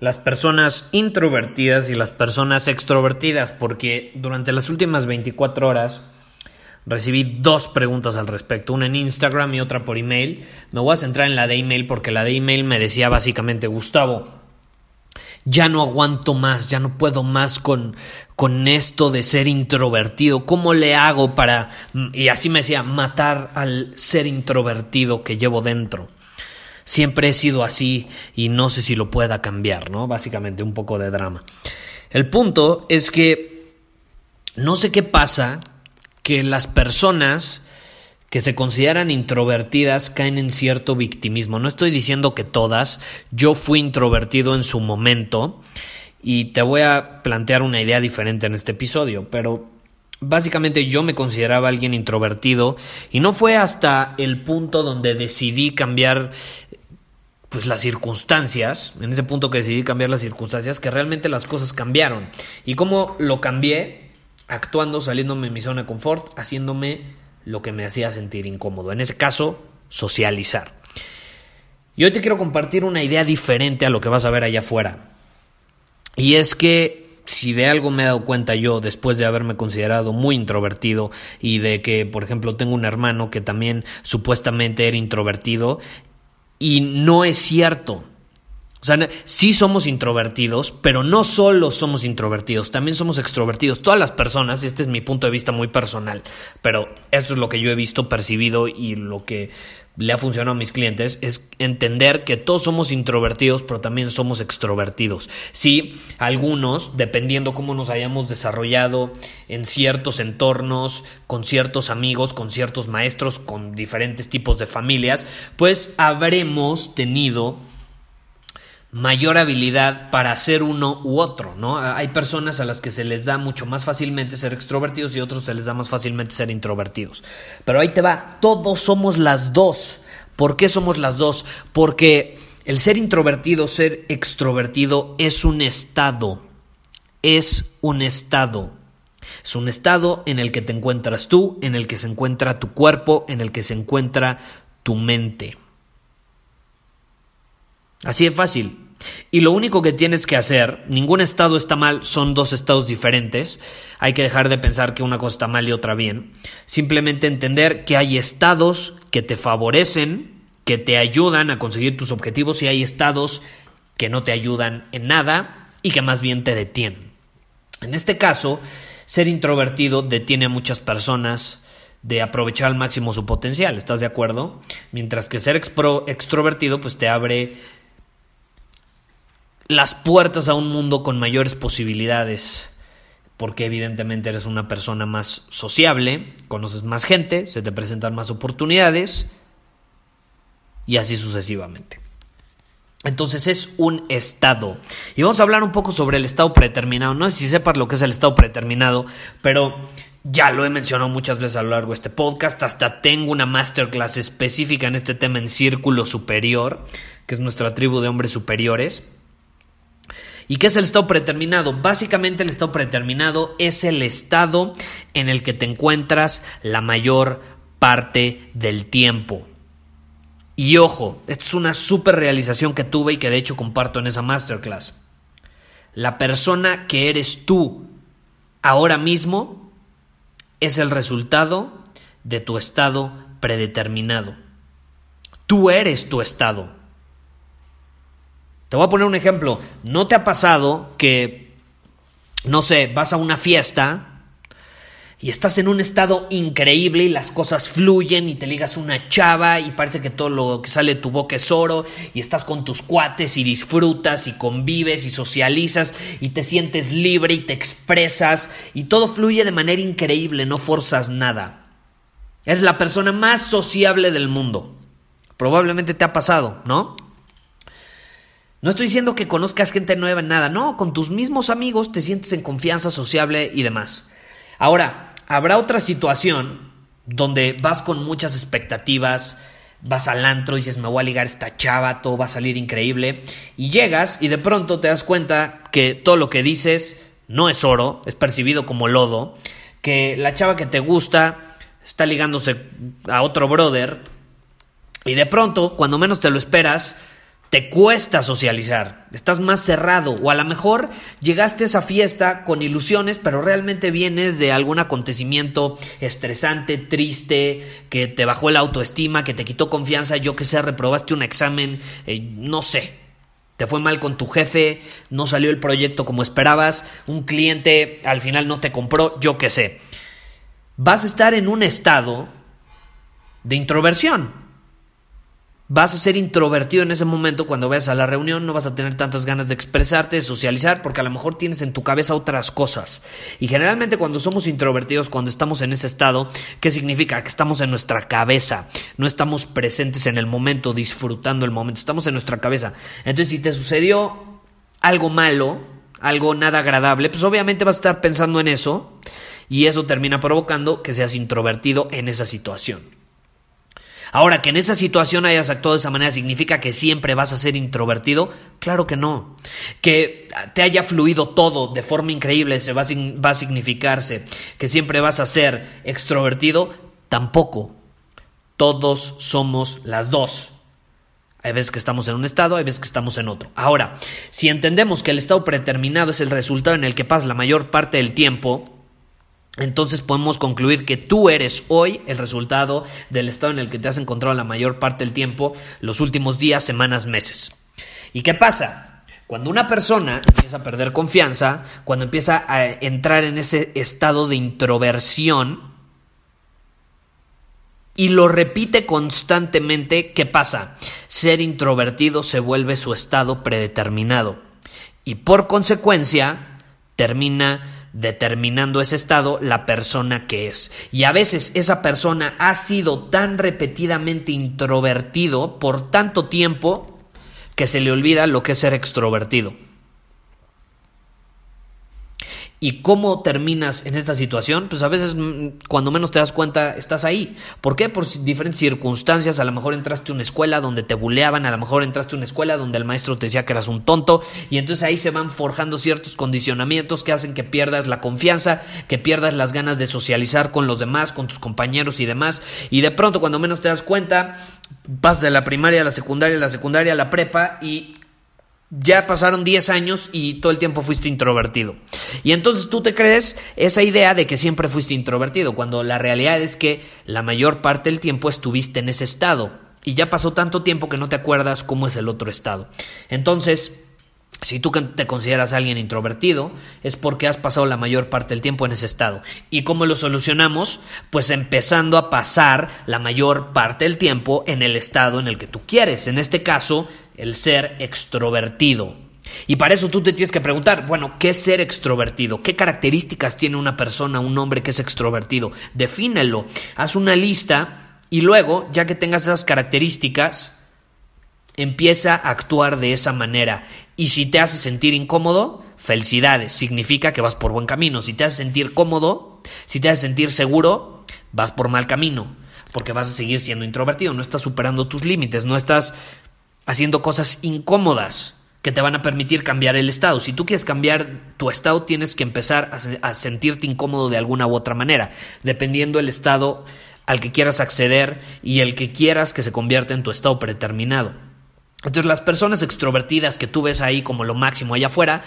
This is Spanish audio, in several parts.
las personas introvertidas y las personas extrovertidas, porque durante las últimas 24 horas recibí dos preguntas al respecto, una en Instagram y otra por email. Me voy a centrar en la de email porque la de email me decía básicamente, Gustavo, ya no aguanto más, ya no puedo más con, con esto de ser introvertido. ¿Cómo le hago para, y así me decía, matar al ser introvertido que llevo dentro? Siempre he sido así y no sé si lo pueda cambiar, ¿no? Básicamente un poco de drama. El punto es que no sé qué pasa que las personas que se consideran introvertidas caen en cierto victimismo. No estoy diciendo que todas, yo fui introvertido en su momento y te voy a plantear una idea diferente en este episodio, pero Básicamente yo me consideraba alguien introvertido y no fue hasta el punto donde decidí cambiar pues las circunstancias, en ese punto que decidí cambiar las circunstancias, que realmente las cosas cambiaron. ¿Y cómo lo cambié? Actuando, saliéndome de mi zona de confort, haciéndome lo que me hacía sentir incómodo. En ese caso, socializar. Y hoy te quiero compartir una idea diferente a lo que vas a ver allá afuera. Y es que si de algo me he dado cuenta yo después de haberme considerado muy introvertido y de que, por ejemplo, tengo un hermano que también supuestamente era introvertido, y no es cierto. O sea, sí somos introvertidos, pero no solo somos introvertidos, también somos extrovertidos. Todas las personas, este es mi punto de vista muy personal, pero esto es lo que yo he visto, percibido y lo que le ha funcionado a mis clientes es entender que todos somos introvertidos, pero también somos extrovertidos. Sí, algunos, dependiendo cómo nos hayamos desarrollado en ciertos entornos, con ciertos amigos, con ciertos maestros, con diferentes tipos de familias, pues habremos tenido mayor habilidad para ser uno u otro, ¿no? Hay personas a las que se les da mucho más fácilmente ser extrovertidos y otros se les da más fácilmente ser introvertidos. Pero ahí te va, todos somos las dos. ¿Por qué somos las dos? Porque el ser introvertido, ser extrovertido es un estado. Es un estado. Es un estado en el que te encuentras tú, en el que se encuentra tu cuerpo, en el que se encuentra tu mente. Así de fácil. Y lo único que tienes que hacer, ningún estado está mal, son dos estados diferentes. Hay que dejar de pensar que una cosa está mal y otra bien. Simplemente entender que hay estados que te favorecen, que te ayudan a conseguir tus objetivos y hay estados que no te ayudan en nada y que más bien te detienen. En este caso, ser introvertido detiene a muchas personas de aprovechar al máximo su potencial, ¿estás de acuerdo? Mientras que ser extrovertido pues te abre las puertas a un mundo con mayores posibilidades, porque evidentemente eres una persona más sociable, conoces más gente, se te presentan más oportunidades y así sucesivamente. Entonces es un estado. Y vamos a hablar un poco sobre el estado predeterminado. No sé si sepas lo que es el estado predeterminado, pero ya lo he mencionado muchas veces a lo largo de este podcast. Hasta tengo una masterclass específica en este tema en Círculo Superior, que es nuestra tribu de hombres superiores. ¿Y qué es el estado predeterminado? Básicamente el estado predeterminado es el estado en el que te encuentras la mayor parte del tiempo. Y ojo, esta es una super realización que tuve y que de hecho comparto en esa masterclass. La persona que eres tú ahora mismo es el resultado de tu estado predeterminado. Tú eres tu estado. Te voy a poner un ejemplo. ¿No te ha pasado que, no sé, vas a una fiesta y estás en un estado increíble y las cosas fluyen y te ligas una chava y parece que todo lo que sale de tu boca es oro y estás con tus cuates y disfrutas y convives y socializas y te sientes libre y te expresas y todo fluye de manera increíble, no forzas nada. Es la persona más sociable del mundo. Probablemente te ha pasado, ¿no? No estoy diciendo que conozcas gente nueva en nada, no, con tus mismos amigos te sientes en confianza sociable y demás. Ahora, habrá otra situación donde vas con muchas expectativas, vas al antro dices me voy a ligar esta chava, todo va a salir increíble, y llegas y de pronto te das cuenta que todo lo que dices no es oro, es percibido como lodo, que la chava que te gusta está ligándose a otro brother, y de pronto, cuando menos te lo esperas, te cuesta socializar, estás más cerrado. O a lo mejor llegaste a esa fiesta con ilusiones, pero realmente vienes de algún acontecimiento estresante, triste, que te bajó la autoestima, que te quitó confianza, yo que sé, reprobaste un examen, eh, no sé, te fue mal con tu jefe, no salió el proyecto como esperabas, un cliente al final no te compró, yo que sé. Vas a estar en un estado de introversión vas a ser introvertido en ese momento cuando vayas a la reunión, no vas a tener tantas ganas de expresarte, de socializar, porque a lo mejor tienes en tu cabeza otras cosas. Y generalmente cuando somos introvertidos, cuando estamos en ese estado, ¿qué significa? Que estamos en nuestra cabeza, no estamos presentes en el momento, disfrutando el momento, estamos en nuestra cabeza. Entonces, si te sucedió algo malo, algo nada agradable, pues obviamente vas a estar pensando en eso y eso termina provocando que seas introvertido en esa situación. Ahora, que en esa situación hayas actuado de esa manera significa que siempre vas a ser introvertido? Claro que no. Que te haya fluido todo de forma increíble se va va a significarse que siempre vas a ser extrovertido? Tampoco. Todos somos las dos. Hay veces que estamos en un estado, hay veces que estamos en otro. Ahora, si entendemos que el estado predeterminado es el resultado en el que pasas la mayor parte del tiempo, entonces podemos concluir que tú eres hoy el resultado del estado en el que te has encontrado la mayor parte del tiempo, los últimos días, semanas, meses. ¿Y qué pasa? Cuando una persona empieza a perder confianza, cuando empieza a entrar en ese estado de introversión y lo repite constantemente, ¿qué pasa? Ser introvertido se vuelve su estado predeterminado y por consecuencia termina determinando ese estado la persona que es. Y a veces esa persona ha sido tan repetidamente introvertido por tanto tiempo que se le olvida lo que es ser extrovertido. ¿Y cómo terminas en esta situación? Pues a veces mm, cuando menos te das cuenta estás ahí. ¿Por qué? Por diferentes circunstancias. A lo mejor entraste a una escuela donde te buleaban, a lo mejor entraste a una escuela donde el maestro te decía que eras un tonto y entonces ahí se van forjando ciertos condicionamientos que hacen que pierdas la confianza, que pierdas las ganas de socializar con los demás, con tus compañeros y demás. Y de pronto cuando menos te das cuenta, pasas de la primaria a la secundaria, a la secundaria a la prepa y ya pasaron 10 años y todo el tiempo fuiste introvertido. Y entonces tú te crees esa idea de que siempre fuiste introvertido, cuando la realidad es que la mayor parte del tiempo estuviste en ese estado. Y ya pasó tanto tiempo que no te acuerdas cómo es el otro estado. Entonces, si tú te consideras alguien introvertido, es porque has pasado la mayor parte del tiempo en ese estado. ¿Y cómo lo solucionamos? Pues empezando a pasar la mayor parte del tiempo en el estado en el que tú quieres. En este caso, el ser extrovertido. Y para eso tú te tienes que preguntar, bueno, ¿qué es ser extrovertido? ¿Qué características tiene una persona, un hombre que es extrovertido? Defínelo, haz una lista y luego, ya que tengas esas características, empieza a actuar de esa manera. Y si te hace sentir incómodo, felicidades, significa que vas por buen camino. Si te hace sentir cómodo, si te hace sentir seguro, vas por mal camino, porque vas a seguir siendo introvertido, no estás superando tus límites, no estás haciendo cosas incómodas que te van a permitir cambiar el estado. Si tú quieres cambiar tu estado, tienes que empezar a, sentirte incómodo de alguna u otra manera, dependiendo del estado al que quieras acceder y el que quieras que se convierta en tu estado predeterminado. Entonces las personas extrovertidas que tú ves ahí como lo máximo allá afuera,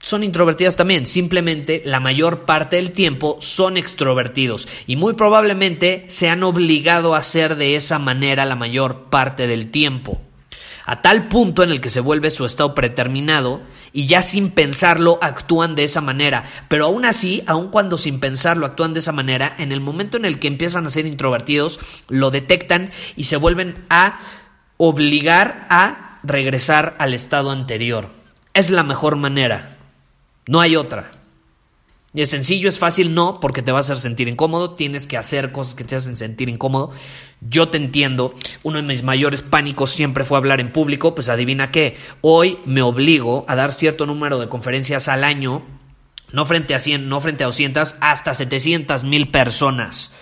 son introvertidas también, simplemente la mayor parte del tiempo son extrovertidos y muy probablemente se han obligado a ser de esa manera la mayor parte del tiempo. A tal punto en el que se vuelve su estado predeterminado y ya sin pensarlo actúan de esa manera. Pero aún así, aun cuando sin pensarlo actúan de esa manera, en el momento en el que empiezan a ser introvertidos, lo detectan y se vuelven a obligar a regresar al estado anterior. Es la mejor manera. No hay otra. Y es sencillo, es fácil, no, porque te va a hacer sentir incómodo, tienes que hacer cosas que te hacen sentir incómodo. Yo te entiendo, uno de mis mayores pánicos siempre fue hablar en público, pues adivina qué, hoy me obligo a dar cierto número de conferencias al año, no frente a 100, no frente a 200, hasta 700 mil personas.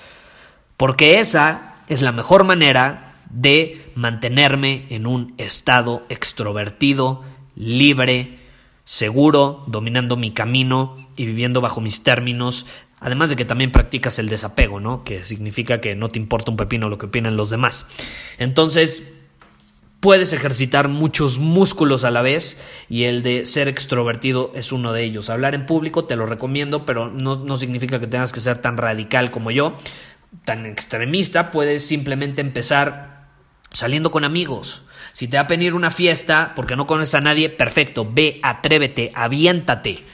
Porque esa es la mejor manera de mantenerme en un estado extrovertido, libre, seguro, dominando mi camino y viviendo bajo mis términos, además de que también practicas el desapego, ¿no? Que significa que no te importa un pepino lo que opinan los demás. Entonces, puedes ejercitar muchos músculos a la vez y el de ser extrovertido es uno de ellos. Hablar en público te lo recomiendo, pero no, no significa que tengas que ser tan radical como yo, tan extremista, puedes simplemente empezar saliendo con amigos. Si te va a venir una fiesta porque no conoces a nadie, perfecto, ve, atrévete, aviéntate.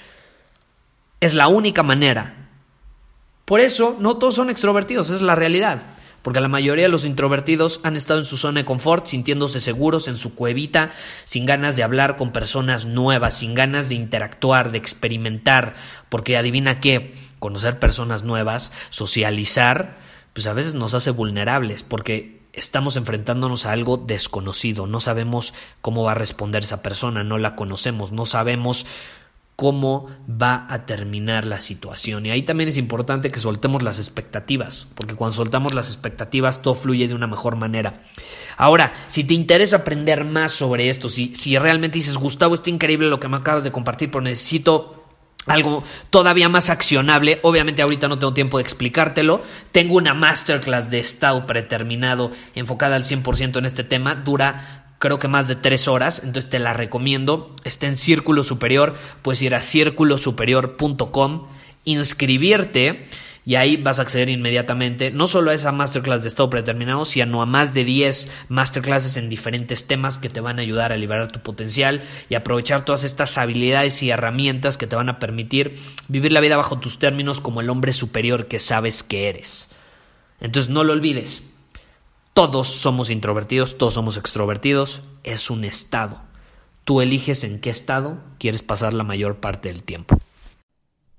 Es la única manera. Por eso, no todos son extrovertidos, es la realidad. Porque la mayoría de los introvertidos han estado en su zona de confort, sintiéndose seguros en su cuevita, sin ganas de hablar con personas nuevas, sin ganas de interactuar, de experimentar. Porque adivina qué, conocer personas nuevas, socializar, pues a veces nos hace vulnerables, porque estamos enfrentándonos a algo desconocido, no sabemos cómo va a responder esa persona, no la conocemos, no sabemos cómo va a terminar la situación. Y ahí también es importante que soltemos las expectativas, porque cuando soltamos las expectativas todo fluye de una mejor manera. Ahora, si te interesa aprender más sobre esto, si, si realmente dices, Gustavo, está increíble lo que me acabas de compartir, pero necesito algo todavía más accionable. Obviamente ahorita no tengo tiempo de explicártelo. Tengo una masterclass de estado predeterminado enfocada al 100% en este tema. Dura creo que más de tres horas, entonces te la recomiendo. Está en Círculo Superior, puedes ir a círculosuperior.com, inscribirte y ahí vas a acceder inmediatamente no solo a esa masterclass de estado predeterminado, sino a más de 10 masterclasses en diferentes temas que te van a ayudar a liberar tu potencial y aprovechar todas estas habilidades y herramientas que te van a permitir vivir la vida bajo tus términos como el hombre superior que sabes que eres. Entonces no lo olvides. Todos somos introvertidos, todos somos extrovertidos, es un estado. Tú eliges en qué estado quieres pasar la mayor parte del tiempo.